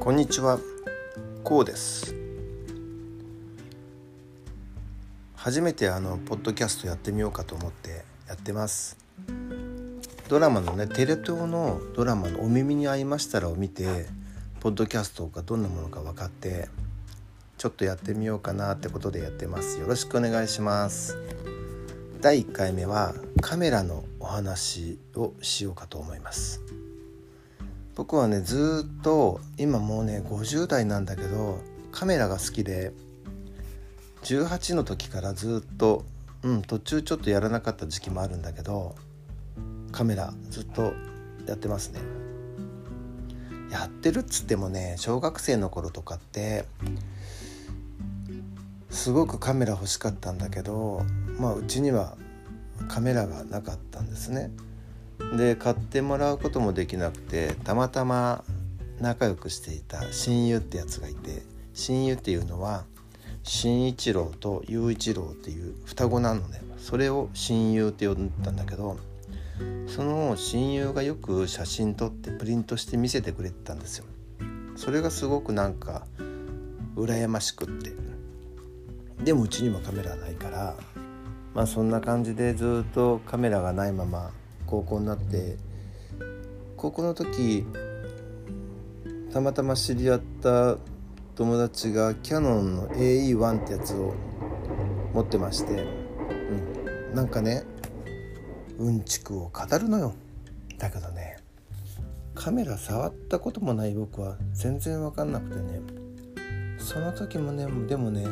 こんにちは、こうです。初めてあのポッドキャストやってみようかと思ってやってます。ドラマのねテレ東のドラマの「お耳に合いましたら」を見てポッドキャストがどんなものか分かってちょっとやってみようかなってことでやってます。よろしくお願いします。第1回目はカメラのお話をしようかと思います。僕はねずっと今もうね50代なんだけどカメラが好きで18の時からずっとうん途中ちょっとやらなかった時期もあるんだけどカメラずっとやってますね。やってるっつってもね小学生の頃とかってすごくカメラ欲しかったんだけどまあうちにはカメラがなかったんですね。で買ってもらうこともできなくてたまたま仲良くしていた親友ってやつがいて親友っていうのは新一郎と雄一郎っていう双子なのね。それを親友って呼んだんだけどその親友がよく写真撮ってプリントして見せてくれてたんですよ。それがすごくなんか羨ましくって。でもうちにもカメラないからまあそんな感じでずっとカメラがないまま高校になって高校の時たまたま知り合った友達がキヤノンの AE1 ってやつを持ってまして、うん、なんかねうんちくを語るのよ。だけどねカメラ触ったこともない僕は全然分かんなくてね。その時もねでもね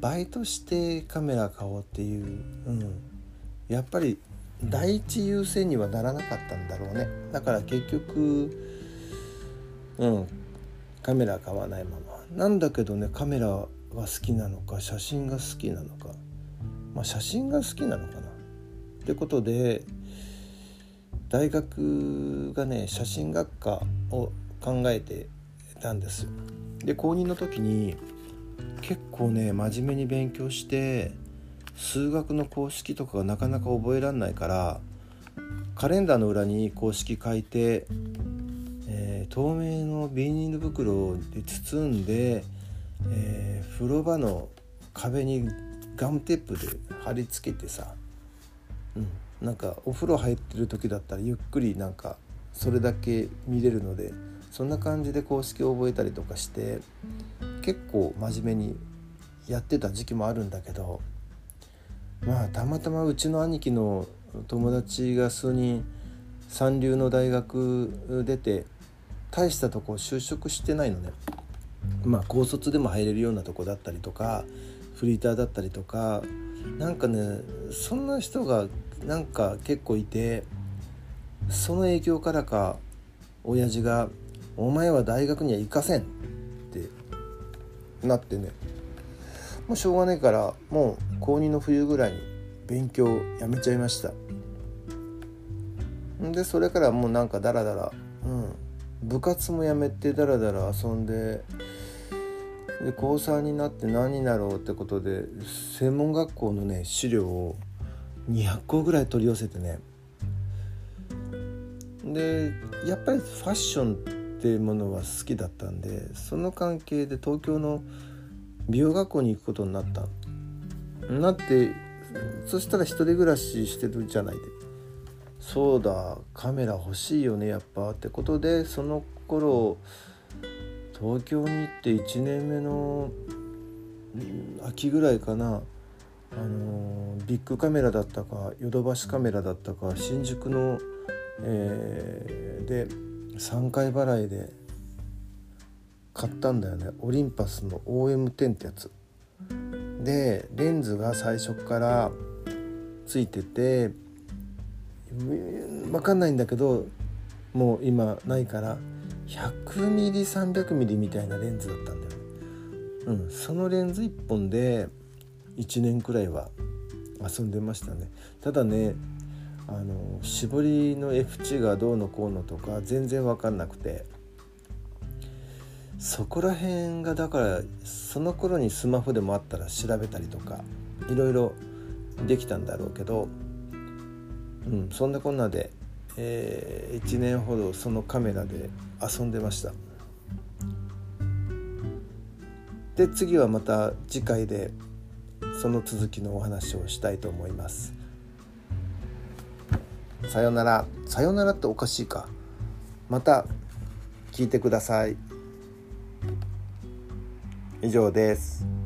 バイトしてカメラ買おうっていう、うん、やっぱり第一優先にはならなかったんだろうね。だから結局うんカメラ買わないまま。なんだけどねカメラが好きなのか写真が好きなのか。まあ写真が好きなのかな。ってことで大学がね写真学科を考えてたんですよ。で高2の時に結構ね真面目に勉強して数学の公式とかがなかなか覚えられないからカレンダーの裏に公式書いて、えー透明のビニール袋で包んで、えー風呂場の壁にガムテープで貼り付けてさ、うん、なんかお風呂入ってる時だったらゆっくりなんかそれだけ見れるのでそんな感じで公式を覚えたりとかして結構真面目にやってた時期もあるんだけどまあたまたまうちの兄貴の友達が数人三流の大学出て大したとこ就職してないのね。まあ高卒でも入れるようなとこだったりとかフリーターだったりとかなんかねそんな人がなんか結構いてその影響からか親父が「お前は大学には行かせん」ってなってねもうしょうがないからもう高2の冬ぐらいに勉強をやめちゃいました。でそれからもうなんかダラダラうん。部活もやめてダラダラ遊んでで高3になって何になろうってことで専門学校のね資料を200個ぐらい取り寄せてね。でやっぱりファッションっていうものは好きだったんでその関係で東京の美容学校に行くことになった。なってそしたら一人暮らししてるじゃないで。そうだカメラ欲しいよねやっぱ。ってことでその頃東京に行って1年目の秋ぐらいかな。あのビッグカメラだったかヨドバシカメラだったか新宿の、えーで3回払いで買ったんだよね。オリンパスの OM10 ってやつ。でレンズが最初からついてて分かんないんだけどもう今ないから100ミリ300ミリみたいなレンズだったんだよね、うん、そのレンズ1本で1年くらいは遊んでましたね。ただねあの絞りの F 値がどうのこうのとか全然分かんなくて。そこら辺がだからその頃にスマホでもあったら調べたりとかいろいろできたんだろうけど、うん、そんなこんなで、え1年ほどそのカメラで遊んでました。で次はまた次回でその続きのお話をしたいと思います。さよなら。さよならっておかしいか。また聞いてください。以上です。